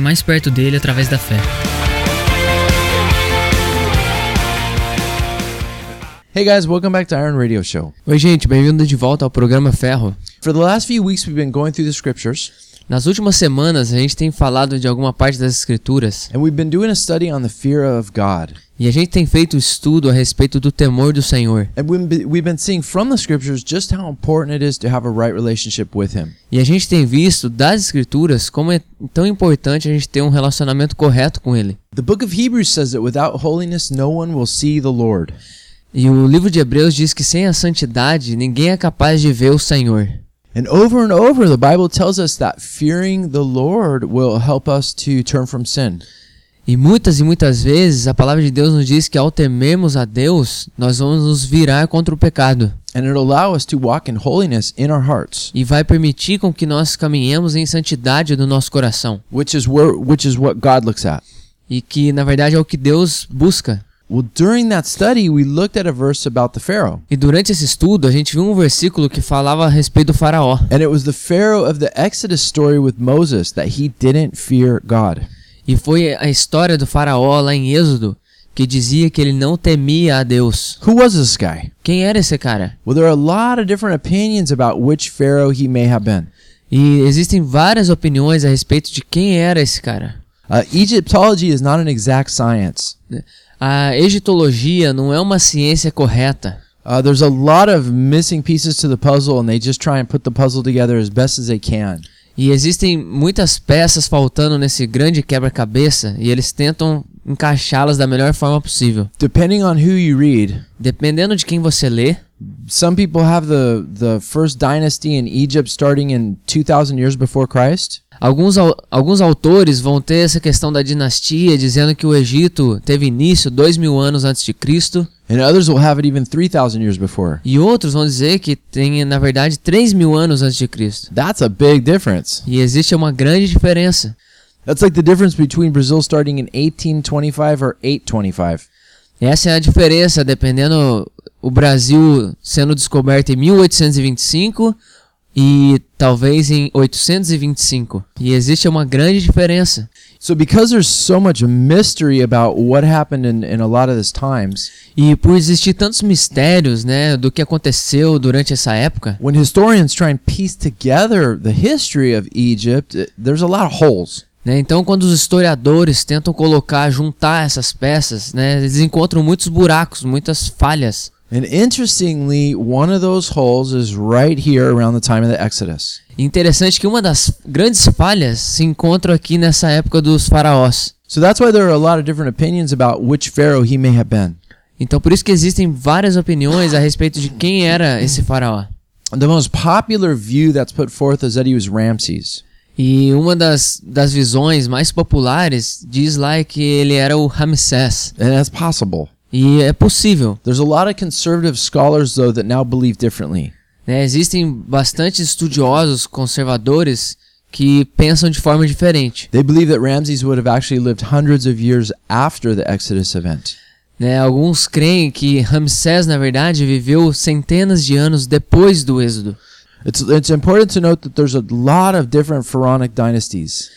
mais perto dele através da fé. Hey guys, welcome back to Iron Radio Show. Oi, gente, bem-vindo de volta ao programa Ferro. For the last few weeks, we've been going through the scriptures, Nas últimas semanas, a gente tem falado de alguma parte das escrituras and we've been doing a study on the fear of God. e a gente tem feito estudo a respeito do temor do Senhor. And we've been, we've been seeing from the scriptures just how important it is to have a right relationship with Him. E a gente tem visto das escrituras como é tão importante a gente ter um relacionamento correto com ele. The book of Hebrews says that without holiness, no one will see the Lord. E o livro de Hebreus diz que sem a santidade ninguém é capaz de ver o Senhor. And over and over, the Bible tells us that fearing the Lord will help us to turn from sin. E muitas e muitas vezes a palavra de Deus nos diz que ao temermos a Deus, nós vamos nos virar contra o pecado. And it'll allow us to walk in holiness in our hearts, E vai permitir com que nós caminhemos em santidade do nosso coração. which is where which is what God looks at. E que na verdade é o que Deus busca. Well, during that study, we looked at a verse about the Pharaoh. E durante esse estudo, a gente viu um versículo que falava a respeito do faraó. And it was the Pharaoh of the Exodus story with Moses that he didn't fear God. E foi a história do faraó lá em Êxodo que dizia que ele não temia a Deus. Who was this guy? Quem era esse cara? Well, there are a lot of different opinions about which Pharaoh he may have been. E existem várias opiniões a respeito de quem era esse cara. Uh, Egyptology is not an exact science. A egiptologia não é uma ciência correta. Uh, there's a lot of missing pieces to the puzzle, and they just try and put the puzzle together as best as they can. E existem muitas peças faltando nesse grande quebra-cabeça e eles tentam encaixá-las da melhor forma possível. Depending on who you read, Dependendo de quem você lê, some people have the, the first dynasty in Egypt starting in 2,000 years before Christ. Alguns, alguns autores vão ter essa questão da dinastia, dizendo que o Egito teve início dois mil anos antes de Cristo, And others will have it even 3,000 years before. e outros vão dizer que tem, na verdade, três mil anos antes de Cristo. That's a big difference. E existe uma grande diferença. That's like the difference between Brazil starting in 1825 or 825. Essa é a diferença, dependendo o Brasil sendo descoberto em 1825 e talvez em 825. E existe uma grande diferença. So because there's so much mystery about what happened in, in a lot of these times, E por existir tantos mistérios, né, do que aconteceu durante essa época, when historians try and piece together the history of Egypt, it- there's a lot of holes. Né? Então, quando os historiadores tentam colocar, juntar essas peças, né, eles encontram muitos buracos, muitas falhas. And interestingly, one of those holes is right here around the time of the Exodus. E interessante que uma das grandes falhas se encontra aqui nessa época dos faraós. So that's why there are a lot of different opinions about which pharaoh he may have been. Então, por isso que existem várias opiniões a respeito de quem era esse faraó. The most popular view that's put forth is that he was Ramses. E uma das, das visões mais populares diz lá que ele era o Ramsés. And that's possible. E é possível. There's a lot of conservative scholars, though, that now believe differently. né? Existem bastante estudiosos conservadores que pensam de forma diferente. They believe that Ramses would have actually lived hundreds of years after the Exodus event. Né? Alguns creem que Ramsés, na verdade, viveu centenas de anos depois do Êxodo. It's, it's important to note that there's a lot of different pharaonic dynasties.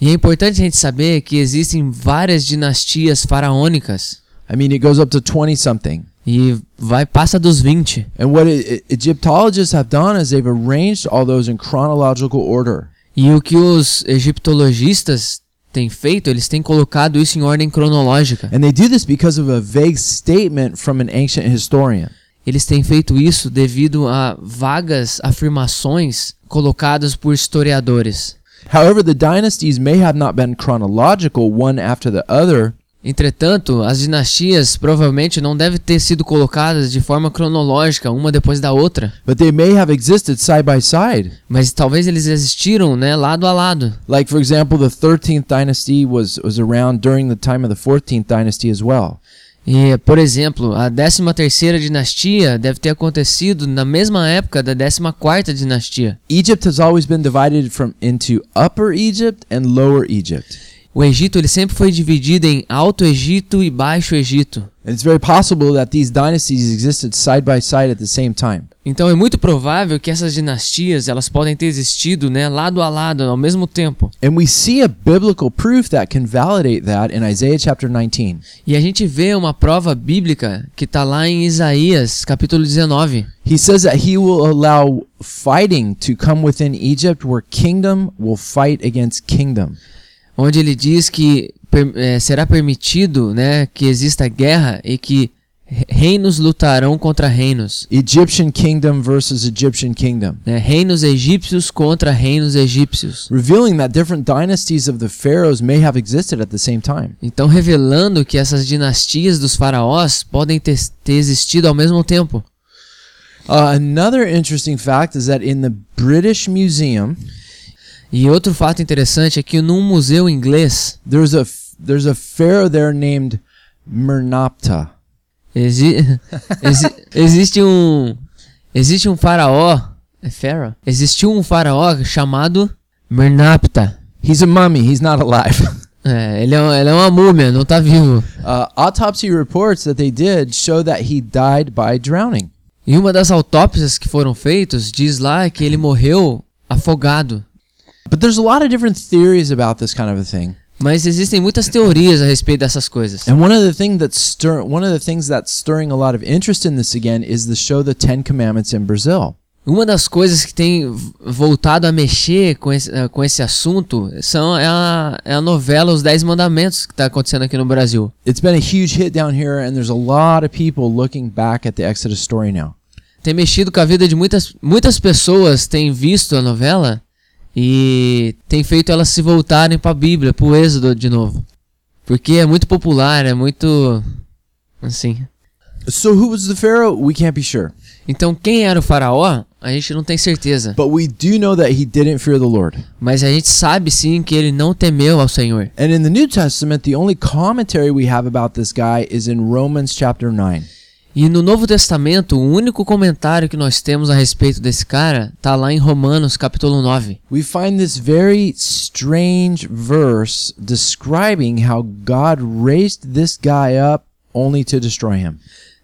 E é importante a gente saber que existem várias dinastias faraônicas. I mean, it goes up to 20 something. E vai passa dos 20. And what Egyptologists have done is they've arranged all those in chronological order. E o que os egiptologistas têm feito, eles têm colocado isso em ordem cronológica. And they do this because of a vague statement from an ancient historian. Eles têm feito isso devido a vagas afirmações colocadas por historiadores. However, the dynasties may have not been chronological one after the other, Entretanto, as dinastias provavelmente não devem ter sido colocadas de forma cronológica, uma depois da outra, but they may have existed side by side. mas talvez eles existiram, né, lado a lado. Like for example, the 13th dynasty was was around during the time of the 14th dynasty as well. E, por exemplo, a 13ª dinastia deve ter acontecido na mesma época da 14ª dinastia. Egypt has always been divided from into Upper Egypt and Lower Egypt. O Egito ele sempre foi dividido em Alto Egito e Baixo Egito. And it's very possible that these dynasties existed side by side at the same time. Então é muito provável que essas dinastias elas podem ter existido, né, lado a lado ao mesmo tempo. And we see a biblical proof that can validate that in Isaiah chapter 19. E a gente vê uma prova bíblica que está lá em Isaías, capítulo 19. He says that he will allow fighting to come within Egypt where kingdom will fight against kingdom. Onde ele diz que eh, será permitido né, que exista guerra e que re- reinos lutarão contra reinos. Egyptian kingdom versus Egyptian kingdom. né, reinos egípcios contra reinos egípcios. Revealing that different dynasties of the pharaohs may have existed at the same time. Então, revelando que essas dinastias dos faraós podem ter, ter existido ao mesmo tempo. Uh, another interesting fact is that in the British Museum, E outro fato interessante é que num museu inglês there's a there's a pharaoh there named Mernaptah. exi exi existe um existe um faraó, é pharaoh? Existiu um faraó chamado Mernaptah. He's a mummy. He's not alive. É, ele é, ele é uma múmia, não tá vivo. uh, autopsy reports that they did show that he died by drowning. E uma das autópsias que foram feitas diz lá que ele morreu afogado. But there's a lot of different theories about this kind of a thing. Mas existem muitas teorias a respeito dessas coisas. And one of the thing that's stir one of the things that's stirring a lot of interest in this again is the show The Ten Commandments in Brazil. Uma das coisas que tem voltado a mexer com esse, eh, com esse assunto são, é, a, é a novela Os Dez Mandamentos que está acontecendo aqui no Brasil. It's been a huge hit down here, and there's a lot of people looking back at the Exodus story now. Tem mexido com a vida de muitas, muitas pessoas, têm visto a novela e tem feito elas se voltarem para a Bíblia, para o Êxodo de novo. Porque é muito popular, é muito. Assim. So who was the Pharaoh? We can't be sure. Então, quem era o Faraó, a gente não tem certeza. But we do know that he didn't fear the Lord. Mas a gente sabe sim que ele não temeu ao Senhor. And in the New Testament, the only commentary we have about this guy is in Romans chapter 9. E no Novo Testamento, o único comentário que nós temos a respeito desse cara tá lá em Romanos, capítulo 9. We find this very strange verse describing how God raised this guy up only to destroy him.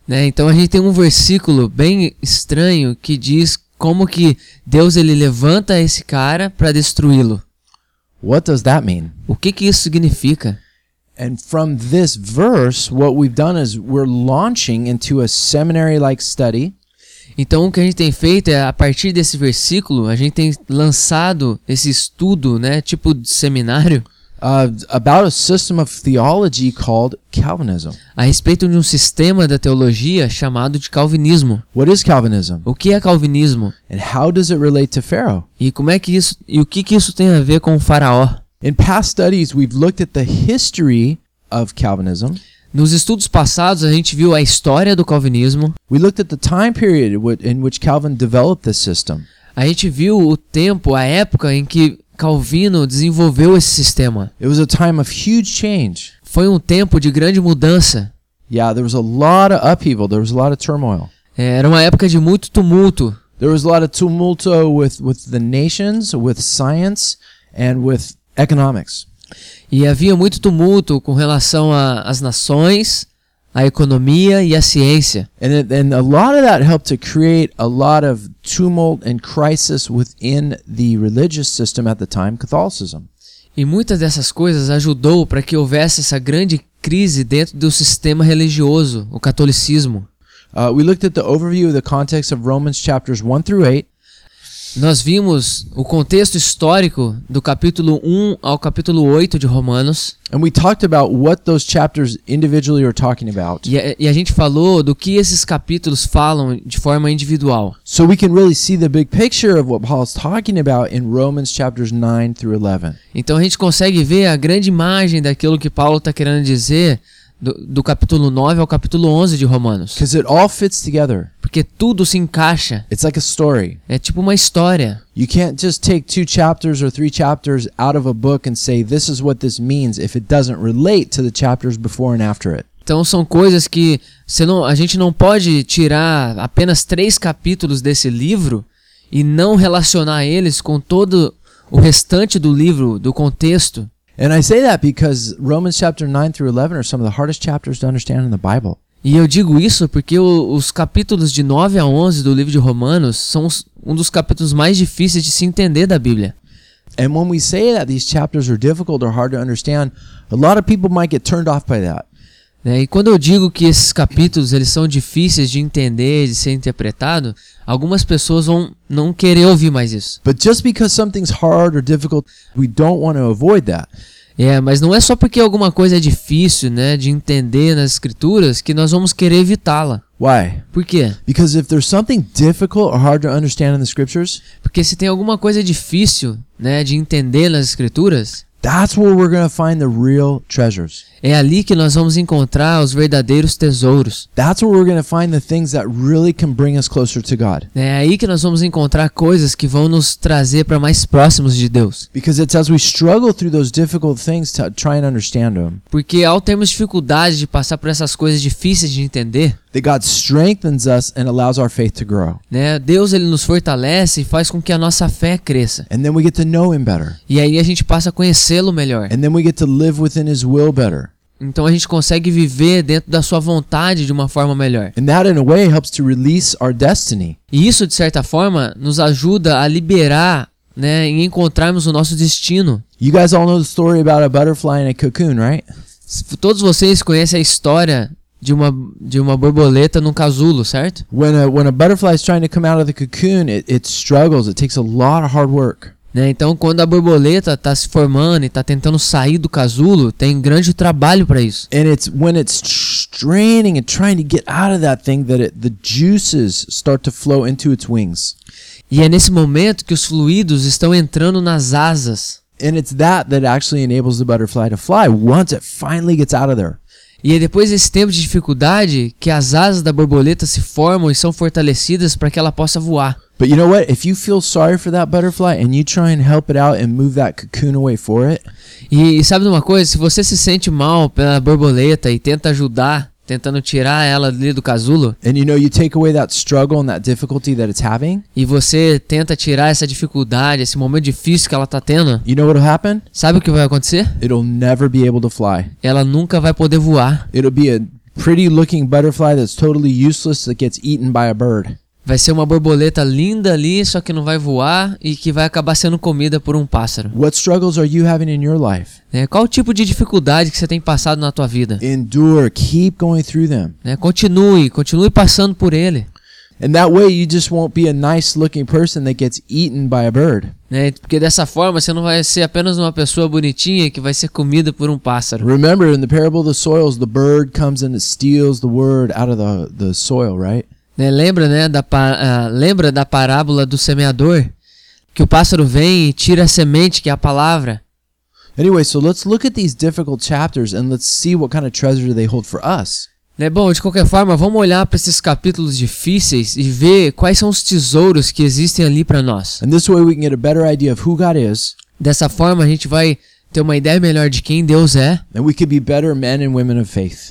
Né? Então a gente tem um versículo bem estranho que diz como que Deus ele levanta esse cara para destruí-lo. What does that mean? O que que isso significa? And from this verse, what we've done is we're launching into a seminary like study Então o que a gente tem feito é a partir desse versículo, a gente tem lançado esse estudo, né, tipo de seminário uh, about a system of theology called Calvinism. a respeito de um sistema da teologia chamado de calvinismo. What is Calvinism? O que é calvinismo? And how does it relate to Pharaoh? E como é que isso e o que que isso tem a ver com o faraó? In past studies, we've looked at the history of Calvinism. Nos estudos passados a gente viu a história do calvinismo, We looked at the time period in which Calvin developed this system. a gente viu o tempo, a época em que Calvino desenvolveu esse sistema. It was a time of huge change. Foi um tempo de grande mudança. Yeah, there was a lot of upheaval. There was a lot of turmoil. É, Era uma época de muito tumulto. There was a lot of tumulto with, with the nations, with science, and with economics. E havia muito tumulto com relação às nações, à economia e à ciência. And, it, and a lot of that helped to create a lot of tumult and crisis within the religious system at the time, Catholicism. E muitas dessas coisas ajudou para que houvesse essa grande crise dentro do sistema religioso, o catolicismo. Uh, we looked at the overview of the context of Romans chapters 1 through 8. Nós vimos o contexto histórico do capítulo 1 ao capítulo 8 de Romanos. And we talked about what those chapters individually are talking about. E a, e a gente falou do que esses capítulos falam de forma individual. So we can really see the big picture of what Paul's talking about in Romans chapters 9 through 11. Então a gente consegue ver a grande imagem daquilo que Paulo está querendo dizer do, do capítulo 9 ao capítulo 11 de Romanos. Because it all fits together. Porque tudo se encaixa. It's like a story. É tipo uma história. You can't just take two chapters or three chapters out of a book and say, this is what this means if it doesn't relate to the chapters before and after it. Então são coisas que não, a gente não pode tirar apenas três capítulos desse livro e não relacionar eles com todo o restante do livro, do contexto. And I say that because Romans chapter 9 through 11 are some of the hardest chapters to understand in the Bible. E eu digo isso porque o- os capítulos de 9 a 11 do livro de Romanos são os- um dos capítulos mais difíceis de se entender da Bíblia. And when we say that these chapters are difficult or hard to understand, a lot of people might get turned off by that. Né? E quando eu digo que esses capítulos eles são difíceis de entender, de ser interpretado, algumas pessoas vão não querer ouvir mais isso. But just because something's hard or difficult, we don't want to avoid that. É, mas não é só porque alguma coisa é difícil, né, de entender nas escrituras que nós vamos querer evitá-la. Why? Por quê? Because if there's something difficult or hard to understand in the scriptures, Porque se tem alguma coisa difícil, né, de entender nas escrituras, that's where we're going to find the real treasures. É ali que nós vamos encontrar os verdadeiros tesouros. That's where we're going to find the things that really can bring us closer to God. É aí que nós vamos encontrar coisas que vão nos trazer para mais próximos de Deus. Because it's as we struggle through those difficult things to try and understand them Porque ao termos dificuldade de passar por essas coisas difíceis de entender, that God strengthens us and allows our faith to grow. né, Deus ele nos fortalece e faz com que a nossa fé cresça. And then we get to know Him better. E aí a gente passa a conhecê-lo melhor. And then we get to live within His will better. Então a gente consegue viver dentro da sua vontade de uma forma melhor. And that, in a way, helps to release our destiny. E isso, de certa forma, nos ajuda a liberar, né, em encontrarmos o nosso destino. You guys all know the story about a butterfly in a cocoon, right? Todos vocês conhecem a história de uma, de uma borboleta num casulo, certo? When a when a butterfly is trying to come out of the cocoon, it, it struggles. It takes a lot of hard work. Né? Então, quando a borboleta está se formando e está tentando sair do casulo, tem grande trabalho para isso. And it's when it's straining and trying to get out of that thing that it, the juices start to flow into its wings. E é nesse momento que os fluidos estão entrando nas asas. And it's that that actually enables the butterfly to fly once it finally gets out of there. E é depois desse tempo de dificuldade que as asas da borboleta se formam e são fortalecidas para que ela possa voar. But you know what? If you feel sorry for that butterfly and you try and help it out and move that cocoon away for it, E, e sabe de uma coisa? Se você se sente mal pela borboleta e tenta ajudar, tentando tirar ela ali do casulo, and you know you take away that struggle and that difficulty that it's having, e você tenta tirar essa dificuldade, esse momento difícil que ela tá tendo, you know what'll happen? sabe o que vai acontecer? It'll never be able to fly. Ela nunca vai poder voar. It'll be a pretty looking butterfly that's totally useless that gets eaten by a bird. Vai ser uma borboleta linda ali, só que não vai voar e que vai acabar sendo comida por um pássaro. What struggles are you having in your life? Né? Qual o tipo de dificuldade que você tem passado na tua vida? Endure, keep going through them. Né? Continue, continue passando por ele. And that way you just won't be a nice looking person that gets eaten by a bird. Né? Porque dessa forma você não vai ser apenas uma pessoa bonitinha que vai ser comida por um pássaro. Remember in the parable of the soils, the bird comes and it steals the word out of the, the soil, right? Né? Lembra, né, da, ah, lembra da parábola do semeador? Que o pássaro vem e tira a semente, que é a palavra. Anyway, so let's look at these difficult chapters and let's see what kind of treasure they hold for us. Né? Bom, de qualquer forma, vamos olhar para esses capítulos difíceis e ver quais são os tesouros que existem ali para nós. Dessa forma, a gente vai ter uma ideia melhor de quem Deus é.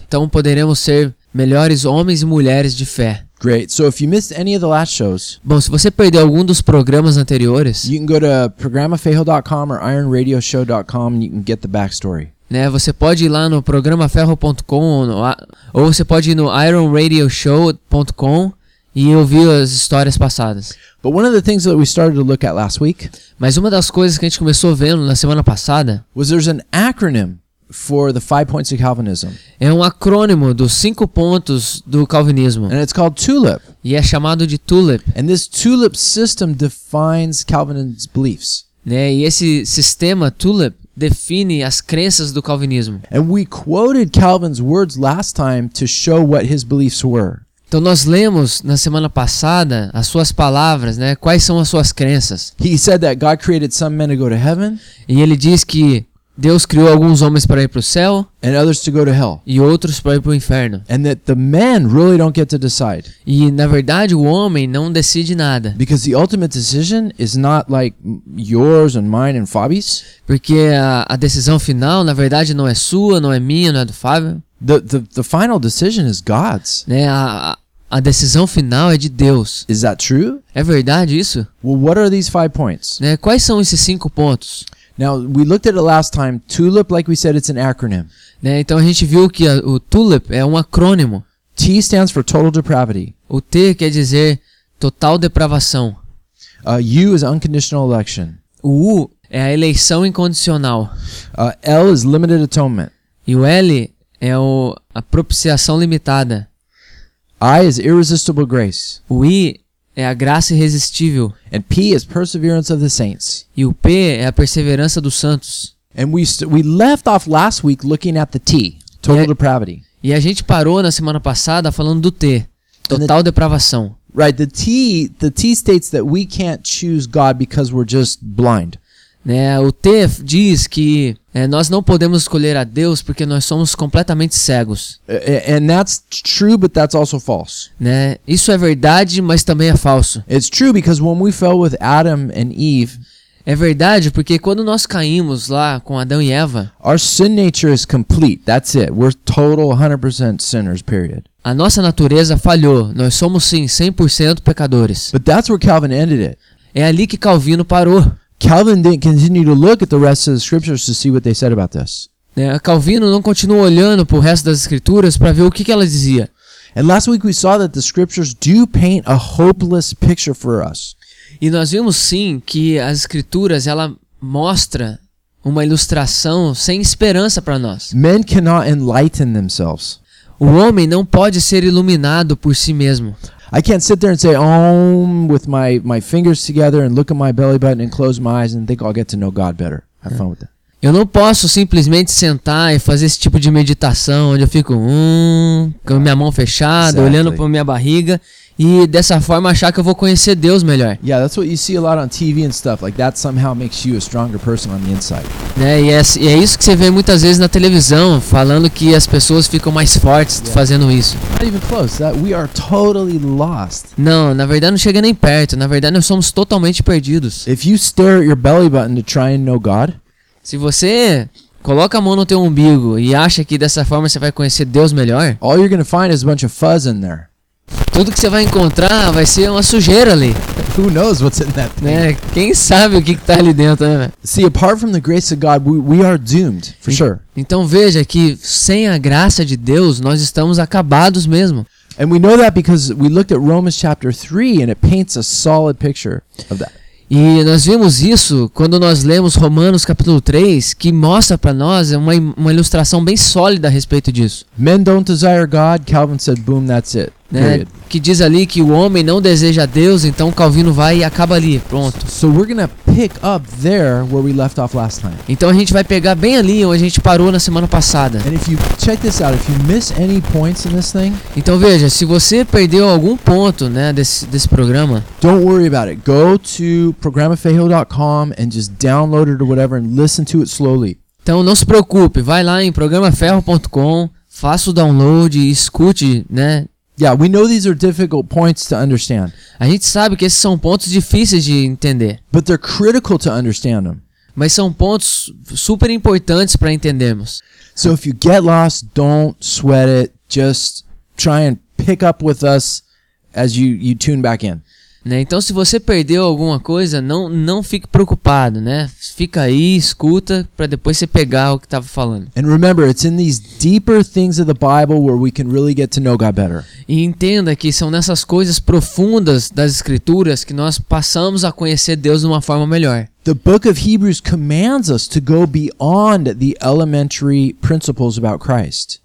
Então poderemos ser melhores homens e mulheres de fé. Great. So if you missed any of the last shows, Bom, se você perdeu algum dos programas anteriores, you can go to programafejo.com or ironradioshow.com and you can get the backstory. né, você pode ir lá no programaferro.com ou, no a- ou você pode ir no ironradioshow.com e ouvir as histórias passadas. But one of the things that we started to look at last week Mas uma das coisas que a gente começou vendo na semana passada was there's an acronym for the five points of Calvinism, É um acrônimo dos cinco pontos do calvinismo and it's called TULIP. e é chamado de TULIP. And this TULIP system defines Calvin's beliefs. Né? E esse sistema TULIP define as crenças do calvinismo. And we quoted Calvin's words last time to show what his beliefs were. Então nós lemos na semana passada as suas palavras, né? Quais são as suas crenças? He said that God created some men to go to heaven E ele diz que Deus criou alguns homens para ir para o céu and others to go to hell. e outros para ir para o inferno. And that the men really don't get to decide. E na verdade o homem não decide nada, Because the ultimate decision is not like yours and mine and Fabi's. porque a, a decisão final na verdade não é sua, não é minha, não é do Fábio, The, the, the final decision is God's. né? A, a- a decisão final é de Deus. Is that true? É verdade isso? Well, what are these five points? Né? Quais são esses cinco pontos? Now, we looked at it last time. TULIP, like we said, it's an acronym. Né? Então a gente viu que a- o TULIP é um acrônimo. T stands for total depravity. O T quer dizer total depravação. Uh, U is unconditional election. O U é a eleição incondicional. Uh, L is limited atonement. E o L é o, a propiciação limitada. I is irresistible grace. O I é a graça irresistível. And P is perseverance of the saints. E o P é a perseverança dos santos. And we, we left off last week looking at the T, total depravity. E a gente parou na semana passada falando do T, total depravação. Right, the T, the T states that we can't choose God because we're just blind. Né? O T diz que é, nós não podemos escolher a Deus porque nós somos completamente cegos. And that's true, but that's also false. Né? Isso é verdade, mas também é falso. It's true because when we fell with Adam and Eve, É verdade porque quando nós caímos lá com Adão e Eva, our sin nature is complete. That's it. We're total 100% sinners, period. a nossa natureza falhou. Nós somos sim 100% pecadores. But that's where Calvin ended it. É ali que Calvino parou. Calvin didn't continue to look at the rest of the scriptures to see what they said about this. né? Calvino não continuou olhando para o resto das escrituras para ver o que, que ela dizia. And last week we saw that the scriptures do paint a hopeless picture for us. E nós vimos sim que as escrituras ela mostra uma ilustração sem esperança para nós. Men cannot enlighten themselves. O homem não pode ser iluminado por si mesmo. I can't sit there and say Om with my, my fingers together and look at my belly button and close my eyes and think I'll get to know God better. Have fun with that. Eu não posso simplesmente sentar e fazer esse tipo de meditação onde eu fico hum, com minha mão fechada, Exactly. olhando para minha barriga e dessa forma achar que eu vou conhecer Deus melhor. Yeah, that's what you see a lot on TV and stuff. Like that somehow makes you a stronger person on the inside. Né? E, é, e é isso que você vê muitas vezes na televisão, falando que as pessoas ficam mais fortes Yeah. fazendo isso. Not even close. That we are totally lost. Não, na verdade não chega nem perto. Na verdade nós somos totalmente perdidos. If you stare at your belly button to try and know God, Se você coloca a mão no teu umbigo e acha que dessa forma você vai conhecer Deus melhor, all you're gonna find is a bunch of fuzz in there. Tudo que você vai encontrar vai ser uma sujeira ali, Who knows what's in that thing? né? Quem sabe o que, que tá ali dentro, né? See, apart from the grace of God, we, we are doomed for sure. Então veja que sem a graça de Deus nós estamos acabados mesmo. And we know that because we looked at Romans chapter 3 and it paints a solid picture of that. E nós vimos isso quando nós lemos Romanos capítulo 3, que mostra para nós uma, uma ilustração bem sólida a respeito disso. Men don't desire God. Calvin said, boom, that's it. Né? Que diz ali que o homem não deseja Deus, então Calvino vai e acaba ali, pronto. So we're to pick up there where we left off last time. Então a gente vai pegar bem ali onde a gente parou na semana passada. And if you check this out, if you miss any points in this thing, Então veja, se você perdeu algum ponto né, desse, desse programa, don't worry about it. Go to and just download it or whatever and listen to it slowly. então não se preocupe, vai lá em programaferro.com, faça o download e escute, né? Yeah, we know these are difficult points to understand, A gente sabe que esses são pontos difíceis de entender, but they're critical to understand them. mas são pontos super importantes para entendermos. So if you get lost, don't sweat it. Just try and pick up with us as you, you tune back in. Né? Então, se você perdeu alguma coisa, não, não fique preocupado, né? Fica aí, escuta, para depois você pegar o que estava falando. And remember, it's in these deeper things of the Bible where we can really get to know God better. E entenda que são nessas coisas profundas das Escrituras que nós passamos a conhecer Deus de uma forma melhor. The book of Hebrews commands us to go beyond the elementary principles about Christ.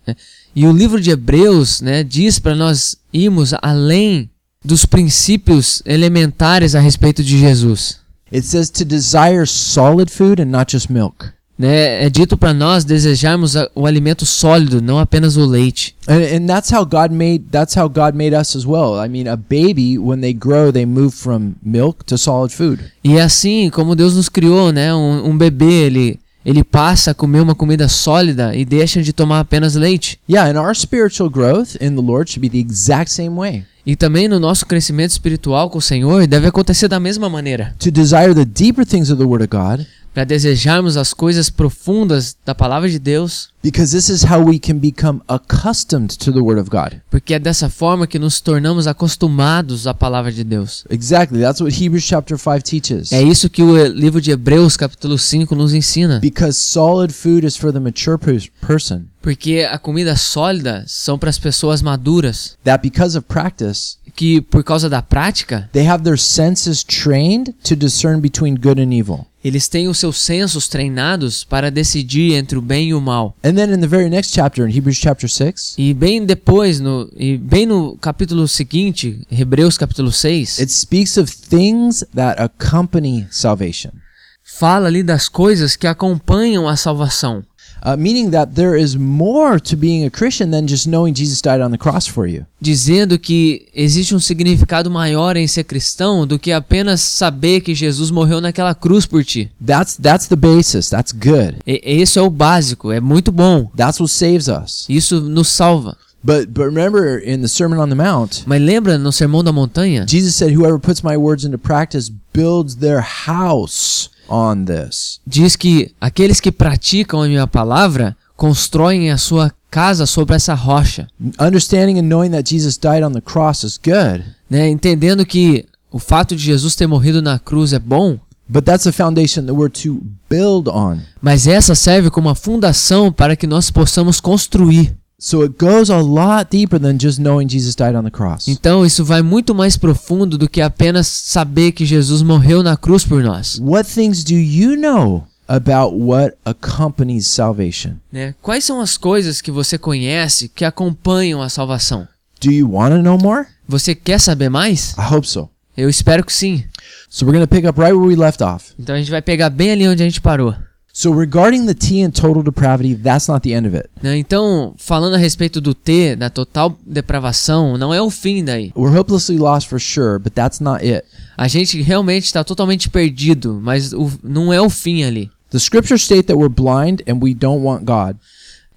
E o livro de Hebreus, né, diz para nós irmos além dos princípios elementares a respeito de Jesus. It says to desire solid food and not just milk. Né, é dito para nós desejarmos o alimento sólido, não apenas o leite. And, and that's how God made that's how God made us as well. I mean, a baby when they grow, they move from milk to solid food. E é assim como Deus nos criou, né? Um, um bebê, ele, ele passa a comer uma comida sólida e deixa de tomar apenas leite. Yeah, and our spiritual growth in the Lord should be the exact same way. E também no nosso crescimento espiritual com o Senhor deve acontecer da mesma maneira. To desire the deeper things of the Word of God, Para desejarmos as coisas profundas da palavra de Deus, because this is how we can become accustomed to the Word of God. porque é dessa forma que nos tornamos acostumados à palavra de Deus. Exactly. That's what Hebrews chapter 5 teaches. É isso que o livro de Hebreus, capítulo 5, nos ensina. Because solid food is for the mature pers- person. Porque a comida sólida são para as pessoas maduras, That because of practice, que por causa da prática, they have their senses trained to discern between good and evil. eles têm os seus sensos treinados para decidir entre o bem e o mal. And then in the very next chapter, in Hebrews chapter 6, E bem depois, no, e bem no capítulo seguinte, Hebreus capítulo 6, it speaks of things that accompany salvation. fala ali das coisas que acompanham a salvação. Uh, meaning that there is more to being a Christian than just knowing Jesus died on the cross for you. Dizendo que existe um significado maior em ser cristão do que apenas saber que Jesus morreu naquela cruz por ti. That's that's the basis. That's good. E, esse é o básico, é muito bom. That's what saves us. Isso nos salva. But but remember in the Sermon on the Mount, Mas lembra no Sermão da Montanha? Jesus said, "Whoever puts my words into practice builds their house on this." Diz que aqueles que praticam a minha palavra constroem a sua casa sobre essa rocha. Understanding and knowing that Jesus died on the cross is good, né? Entendendo que o fato de Jesus ter morrido na cruz é bom, but that's a foundation that we're to build on. mas essa serve como uma fundação para que nós possamos construir. So it goes a lot deeper than just knowing Jesus died on the cross. Então isso vai muito mais profundo do que apenas saber que Jesus morreu na cruz por nós. What things do you know about what accompanies salvation? Né? Quais são as coisas que você conhece que acompanham a salvação? Do you want to know more? Você quer saber mais? I hope so. Eu espero que sim. So we're going to pick up right where we left off. Então a gente vai pegar bem ali onde a gente parou. So regarding the T and total depravity, that's not the end of it. né? Então, falando a respeito do T, da total depravação, não é o fim daí. We're hopelessly lost for sure, but that's not it. A gente realmente está totalmente perdido, mas o- não é o fim ali. The scriptures state that we're blind and we don't want God.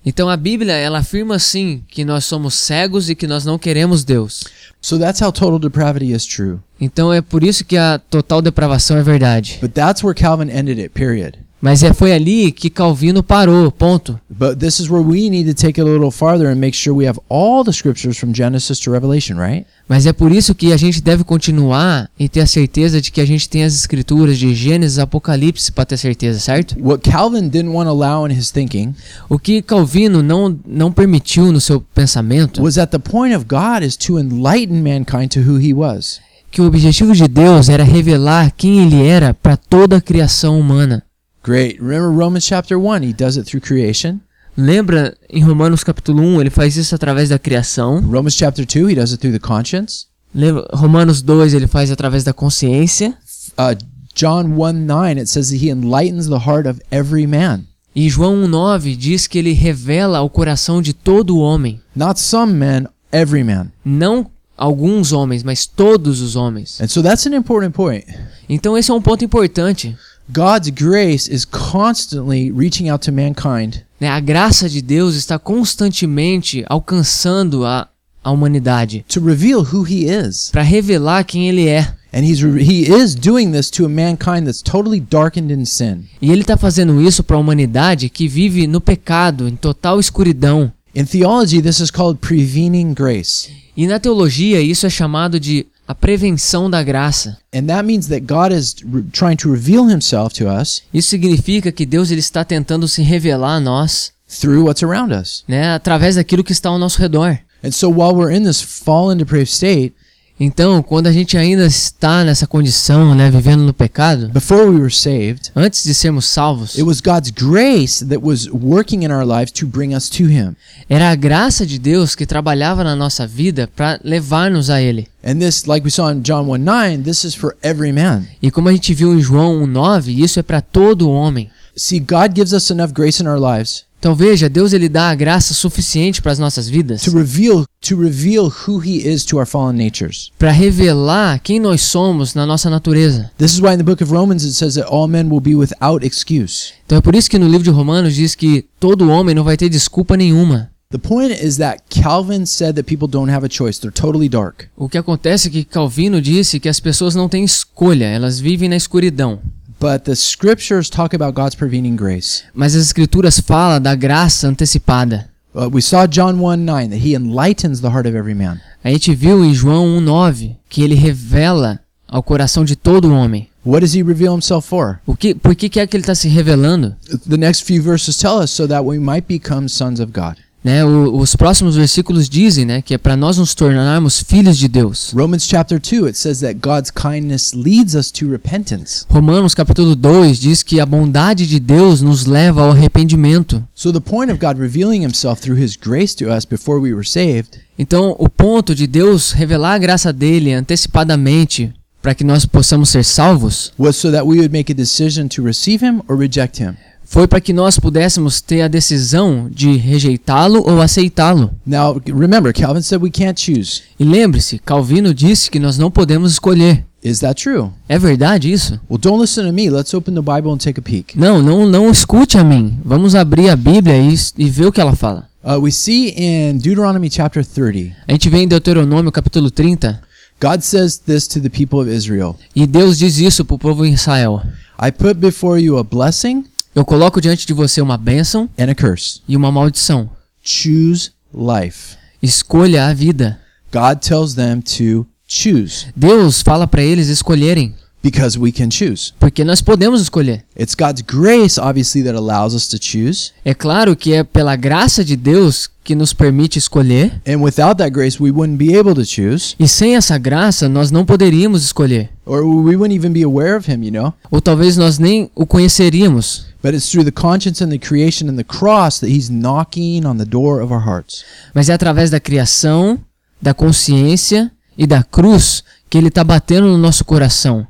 Então a Bíblia ela afirma sim que nós somos cegos e que nós não queremos Deus. So that's how total depravity is true. Então é por isso que a total depravação é verdade. But that's where Calvin ended it, period. Mas é foi ali que Calvino parou, ponto. But this is where we need to take it a little farther and make sure we have all the scriptures from Genesis to Revelation, right? Mas é por isso que a gente deve continuar e ter a certeza de que a gente tem as escrituras de Gênesis Apocalipse para ter certeza, certo? What Calvin didn't want to allow in his thinking O que Calvino não, não permitiu no seu pensamento was that the point of God is to enlighten mankind to who he was. que o objetivo de Deus era revelar quem ele era para toda a criação humana. Great. Remember Romans chapter 1, he does it through creation. Lembra em Romanos capítulo 1, ele faz isso através da criação. Romans chapter 2, he does it through the conscience. Lembra Romanos 2, ele faz através da consciência. Uh, John 1 9, it says that he enlightens the heart of every man. E João 1:9 diz que ele revela o coração de todo homem, Not some men, every man. não alguns homens, mas todos os homens. And so that's an important point. Então esse é um ponto importante. God's grace is constantly reaching out to mankind né? A graça de Deus está constantemente alcançando a, a humanidade to reveal who he is. para revelar quem ele é. And he's he is doing this to a mankind that's totally darkened in sin. E ele está fazendo isso para a humanidade que vive no pecado, em total escuridão. In theology, this is called prevening grace. E na teologia isso é chamado de a prevenção da graça. And that means that God is re- trying to reveal himself to us Isso significa que Deus ele está tentando se revelar a nós, through what's around us. né, através daquilo que está ao nosso redor. And so while we're in this fallen depraved state, Então, quando a gente ainda está nessa condição, né, vivendo no pecado, before we were saved, antes de sermos salvos, it was God's grace that was working in our lives to bring us to Him. era a graça de Deus que trabalhava na nossa vida para levar-nos a Ele. And this, like we saw in John 1 9, this is for every man. E como a gente viu em João 1,9, isso é para todo homem. See, God gives us enough grace in our lives Então veja, Deus ele dá a graça suficiente para as nossas vidas to reveal to reveal who He is to our fallen natures. para revelar quem nós somos na nossa natureza. This is why in the book of Romans it says that all men will be without excuse. Então é por isso que no livro de Romanos diz que todo homem não vai ter desculpa nenhuma. The point is that Calvin said that people don't have a choice. They're totally dark. O que acontece é que Calvino disse que as pessoas não têm escolha, elas vivem na escuridão. But the scriptures talk about God's prevening grace. Mas as escrituras falam da graça antecipada. Uh, we saw John 1 9 that He enlightens the heart of every man. A gente viu em João 1,9 que ele revela ao coração de todo homem. What does He reveal Himself for? O que, por que, que é que ele está se revelando? The next few verses tell us so that we might become sons of God. Né, os próximos versículos dizem né, que é para nós nos tornarmos filhos de Deus. Romans chapter 2, it says that God's kindness leads us to repentance. Romanos capítulo 2 diz que a bondade de Deus nos leva ao arrependimento. So the point of God revealing Himself through His grace to us before we were saved Então, o ponto de Deus revelar a graça dele antecipadamente para que nós possamos ser salvos was so that we would make a decision to receive Him or reject Him. Foi para que nós pudéssemos ter a decisão de rejeitá-lo ou aceitá-lo. Now, remember, Calvin said we can't choose. E lembre-se, Calvino disse que nós não podemos escolher. Is that true? É verdade isso? Well, don't listen to me. Let's open the Bible and take a peek. Não, não, não escute a mim. Vamos abrir a Bíblia e, e ver o que ela fala. Uh, we see in Deuteronomy chapter 30, A gente vê em Deuteronômio capítulo 30 God says this to the people of Israel e Deus diz isso para o povo em Israel. I put before you a blessing Eu coloco diante de você uma bênção and a curse. e uma maldição. Choose life. Escolha a vida. God tells them to choose Deus fala para eles escolherem, because we can choose. porque nós podemos escolher. It's God's grace, obviously, that allows us to choose. É claro que é pela graça de Deus que nos permite escolher, And without that grace, we wouldn't be able to choose, e sem essa graça nós não poderíamos escolher. or we wouldn't even be aware of Him, you know? Ou talvez nós nem o conheceríamos. But it's through the conscience and the creation and the cross that He's knocking on the door of our hearts. Mas é através da criação, da consciência e da cruz que ele está batendo no nosso coração.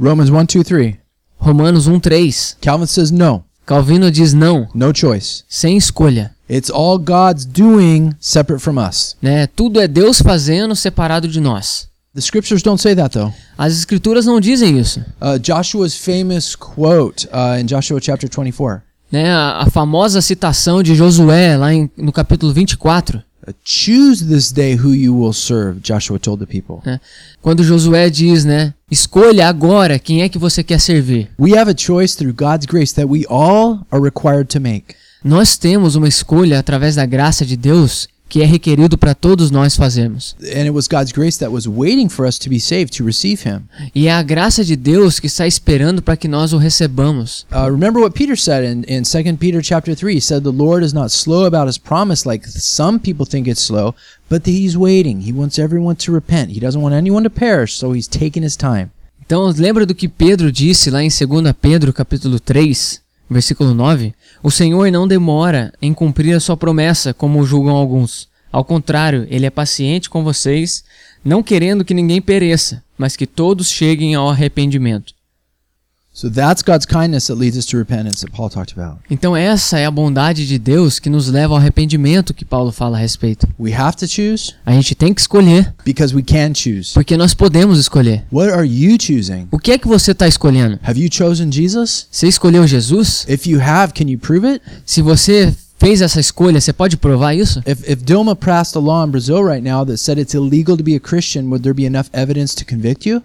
Romans 1, 2, 3. Romanos 1:3. Calvin says no, Calvino diz não, no choice. sem escolha. It's all God's doing separate from us. Né? Tudo é Deus fazendo separado de nós. The scriptures don't say that though. As escrituras não dizem isso. Uh, Joshua's famous quote uh, in Joshua chapter 24 Né? A, a famosa citação de Josué lá em, no capítulo 24, uh, Choose this day who you will serve, Joshua told the people. né? quando Josué diz, né? Escolha agora quem é que você quer servir. We have a choice through God's grace that we all are required to make. Nós temos uma escolha através da graça de Deus que é requerido para todos nós fazermos. And it was God's grace that was waiting for us to be saved, to receive Him. E é a graça de Deus que está esperando para que nós o recebamos. Uh, remember what Peter said in, in 2 Peter chapter 3. He said, The Lord is not slow about His promise like some people think it's slow, but He's waiting. He wants everyone to repent. He doesn't want anyone to perish, so He's taking His time. Então, lembra do que Pedro disse lá em 2 Pedro, capítulo 3, versículo 9? O Senhor não demora em cumprir a sua promessa, como julgam alguns. Ao contrário, ele é paciente com vocês, não querendo que ninguém pereça, mas que todos cheguem ao arrependimento. So that's God's kindness that leads us to repentance that Paul talked about. Então, essa é a bondade de Deus que nos leva ao arrependimento que Paulo fala a respeito. We have to choose A gente tem que escolher, because we can choose. porque nós podemos escolher. What are you choosing? O que é que você está escolhendo? Have you chosen Jesus? Você escolheu Jesus? If you have, can you prove it? Se você fez essa escolha, você pode provar isso? If, if Dilma passed a law in Brazil right now that said it's illegal to be a Christian, would there be enough evidence to convict you?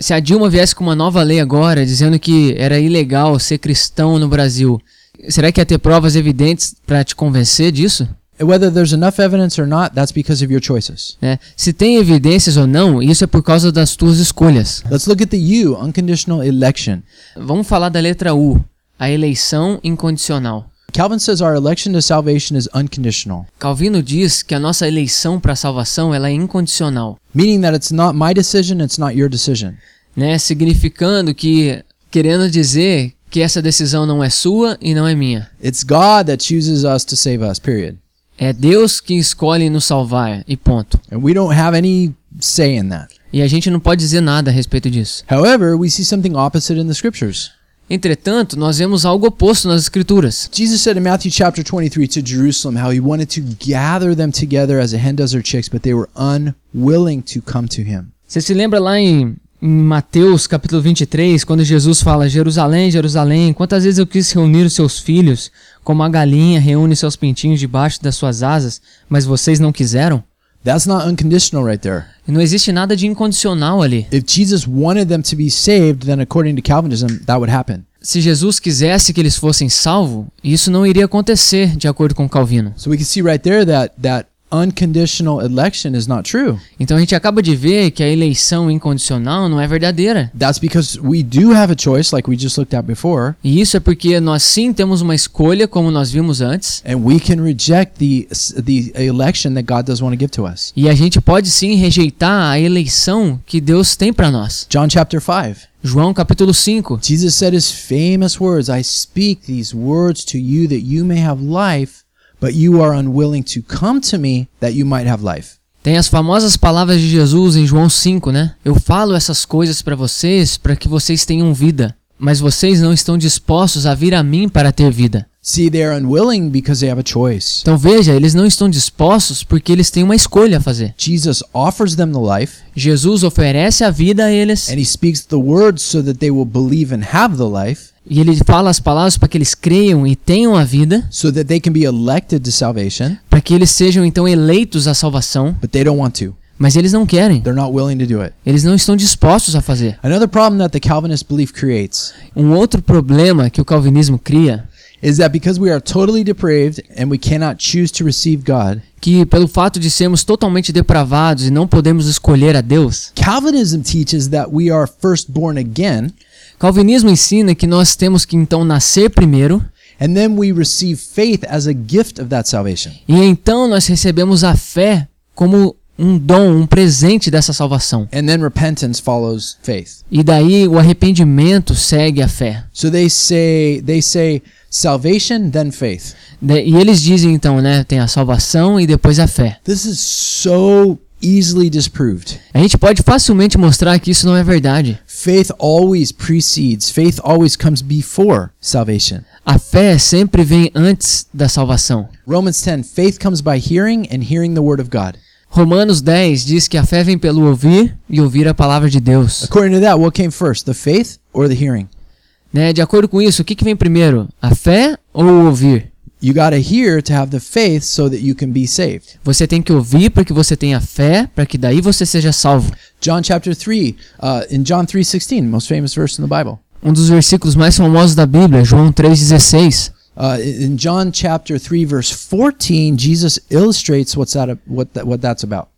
Se a Dilma viesse com uma nova lei agora dizendo que era ilegal ser cristão no Brasil, será que ia ter provas evidentes para te convencer disso? Whether there's enough evidence or not, that's because of your choices. Né? Se tem evidências ou não, isso é por causa das tuas escolhas. Let's look at the U, unconditional election. Vamos falar da letra U, a eleição incondicional. Calvin says our election to salvation is unconditional, Calvino diz que a nossa eleição para a salvação ela é incondicional, meaning that it's not my decision, it's not your decision. né? Significando que querendo dizer que essa decisão não é sua e não é minha. It's God that chooses us to save us, period. É Deus que escolhe nos salvar e ponto. And we don't have any say in that. E a gente não pode dizer nada a respeito disso. However, we see something opposite in the scriptures. Entretanto, nós vemos algo oposto nas escrituras. Jesus said in Matthew chapter 23 to Jerusalem how he wanted to gather them together as a hen does her chicks, but they were unwilling to come to him. Você se lembra lá em, em Mateus capítulo 23, quando Jesus fala: Jerusalém, Jerusalém, quantas vezes eu quis reunir os seus filhos, como a galinha reúne seus pintinhos debaixo das suas asas, mas vocês não quiseram? That's not unconditional right there. Não existe nada de incondicional ali. If Jesus wanted them to be saved, then according to Calvinism, that would happen. Se Jesus quisesse que eles fossem salvos, isso não iria acontecer, de acordo com Calvino. So we can see right there that that unconditional election is not true. Então a gente acaba de ver que a eleição incondicional não é verdadeira. That's because we do have a choice, like we just looked at before, E isso é porque nós sim temos uma escolha, como nós vimos antes, and we can reject the the election that God does want to give to us. e a gente pode sim rejeitar a eleição que Deus tem para nós. John chapter 5. João capítulo 5. Jesus said his famous words, I speak these words to you that you may have life, but you are unwilling to come to me that you might have life. Tem as famosas palavras de Jesus em João 5, né? Eu falo essas coisas para vocês para que vocês tenham vida, mas vocês não estão dispostos a vir a mim para ter vida. See, they are unwilling because they have a choice. Então veja, eles não estão dispostos porque eles têm uma escolha a fazer. Jesus offers them the life, Jesus oferece a vida a eles and he speaks the words so that they will believe and have the life, e ele fala as palavras para que eles creiam e tenham a vida, so that they can be elected to salvation, para que eles sejam então eleitos à salvação, but they don't want to. Mas eles não querem. They're not willing to do it. Eles não estão dispostos a fazer. Another problem that the Calvinist belief creates Um outro problema que o calvinismo cria is that because we are totally depraved and we cannot choose to receive God, que pelo fato de sermos totalmente depravados e não podemos escolher a Deus, Calvinism teaches that we are first born again Calvinismo ensina que nós temos que então nascer primeiro and then we receive faith as a gift of that salvation. e então nós recebemos a fé como um dom, um presente dessa salvação. And then repentance follows faith. E daí o arrependimento segue a fé. So they say they say salvation then faith. E eles dizem então, né, tem a salvação e depois a fé. This is so easily disproved. A gente pode facilmente mostrar que isso não é verdade. Faith always precedes, faith always comes before salvation. A fé sempre vem antes da salvação. Romans 10 faith comes by hearing and hearing the word of God. Romanos 10 diz que a fé vem pelo ouvir e ouvir a palavra de Deus. According to that, what came first, the faith or the hearing? Né? De acordo com isso, o que, que vem primeiro? A fé ou o ouvir? You got to hear to have the faith so that you can be saved. Você tem que ouvir para que você tenha fé, para que daí você seja salvo. John chapter 3, uh, in John 3:16, most famous verse in the Bible. Um dos versículos mais famosos da Bíblia, João 3,16. Uh, in John chapter 3 verse 14, Jesus illustrates what's that what that, what that's about.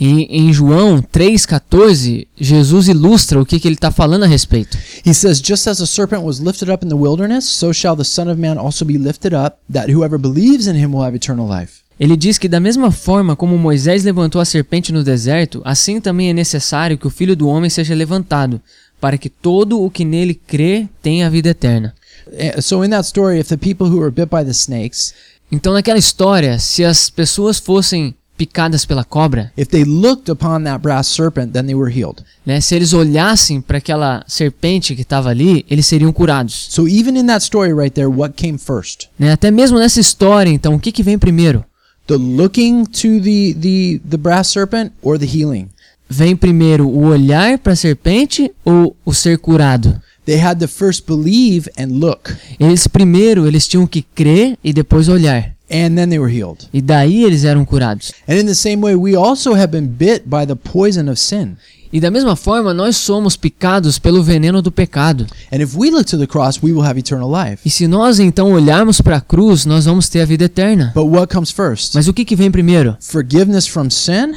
E em João 3,14, Jesus ilustra o que, que ele está falando a respeito. He says, "Just as the serpent was lifted up in the wilderness, so shall the Son of Man also be lifted up, that whoever believes in him will have eternal life." Ele diz que da mesma forma como Moisés levantou a serpente no deserto, assim também é necessário que o Filho do Homem seja levantado, para que todo o que nele crê tenha a vida eterna. Eh, So in that story, if the people who were bit by the snakes, Então naquela história, se as pessoas fossem picadas pela cobra, if they looked upon that brass serpent, then they were healed. né, se eles olhassem para aquela serpente que estava ali, eles seriam curados. So even in that story right there, what came first? Né? Até mesmo nessa história, então, o que, que vem primeiro? The looking to the the the brass serpent or the healing? Vem primeiro o olhar para a serpente ou o ser curado? They had to first believe and look, Eles primeiro eles tinham que crer e depois olhar. and then they were healed. E daí eles eram curados. And in the same way, we also have been bit by the poison of sin. E da mesma forma, nós somos picados pelo veneno do pecado. And if we look to the cross, we will have eternal life. E se nós então olharmos para a cruz, nós vamos ter a vida eterna. But what comes first? Mas o que, que vem primeiro? Forgiveness from sin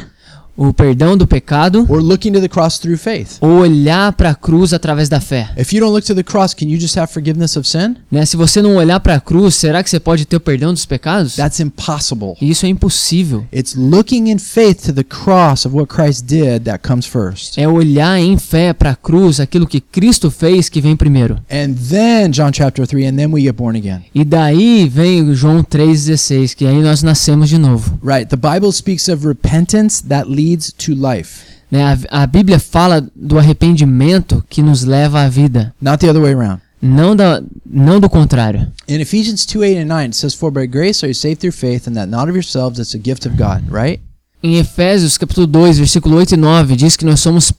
o perdão do pecado or looking to the cross through faith. ou olhar para a cruz através da fé. If you don't look to the cross, can you just have forgiveness of sin? Né? Se você não olhar para a cruz, será que você pode ter o perdão dos pecados? That's impossible. Isso é impossível. It's looking in faith to the cross of what Christ did that comes first. É olhar em fé para a cruz, aquilo que Cristo fez que vem primeiro. And then John chapter 3, and then we get born again. E daí vem João 3,16, que aí nós nascemos de novo. Right. The Bible speaks of repentance that leads to life, Né? A, a Bíblia fala do arrependimento que nos leva à vida, not the other way around. não, da, não do contrário. In Ephesians 2 8 and 9, it says, For by grace are you saved through faith, and that not of yourselves, it's a gift of God, right? Em Efésios capítulo 2, versículo 8 e 9, diz que nós somos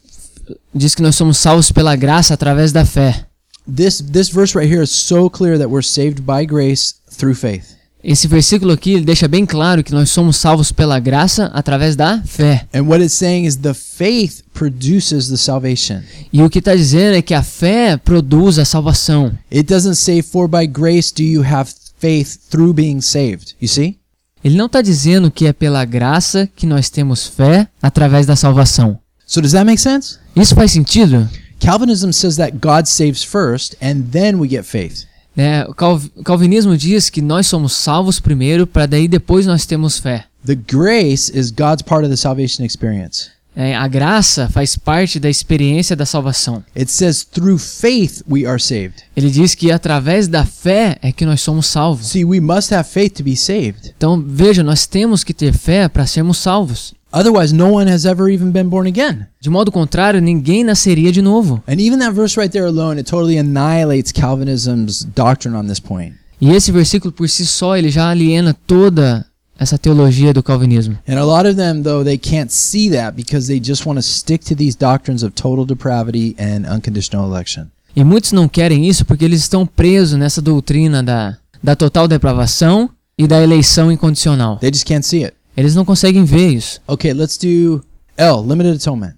diz que nós somos salvos pela graça através da fé. This, this verse right here is so clear that we're saved by grace through faith. Esse versículo aqui ele deixa bem claro que nós somos salvos pela graça através da fé. And what it's saying is the faith produces the salvation. E o que está dizendo é que a fé produz a salvação. It doesn't say, For by grace do you have faith through being saved. You see? Ele não está dizendo que é pela graça que nós temos fé através da salvação. So does that make sense? Isso faz sentido? Calvinism says that God saves first, and then we get faith. Né? O calv- o calvinismo diz que nós somos salvos primeiro para daí depois nós temos fé. The grace is God's part of the salvation experience. É, a graça faz parte da experiência da salvação. It says through faith we are saved. Ele diz que através da fé é que nós somos salvos. See, we must have faith to be saved. Então veja, nós temos que ter fé para sermos salvos. Otherwise, no one has ever even been born again. De modo contrário, ninguém nasceria de novo. And even that verse right there alone, it totally annihilates Calvinism's doctrine on this point. E esse versículo por si só ele já aliena toda essa teologia do calvinismo. And a lot of them, though, they can't see that because they just want to stick to these doctrines of total depravity and unconditional election. E muitos não querem isso porque eles estão presos nessa doutrina da, da total depravação e da eleição incondicional. They just can't see it. Eles não conseguem ver isso. Okay, let's do L, limited atonement.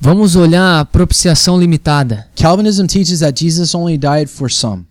Vamos olhar a propiciação limitada. Calvinism teaches that Jesus only died for some.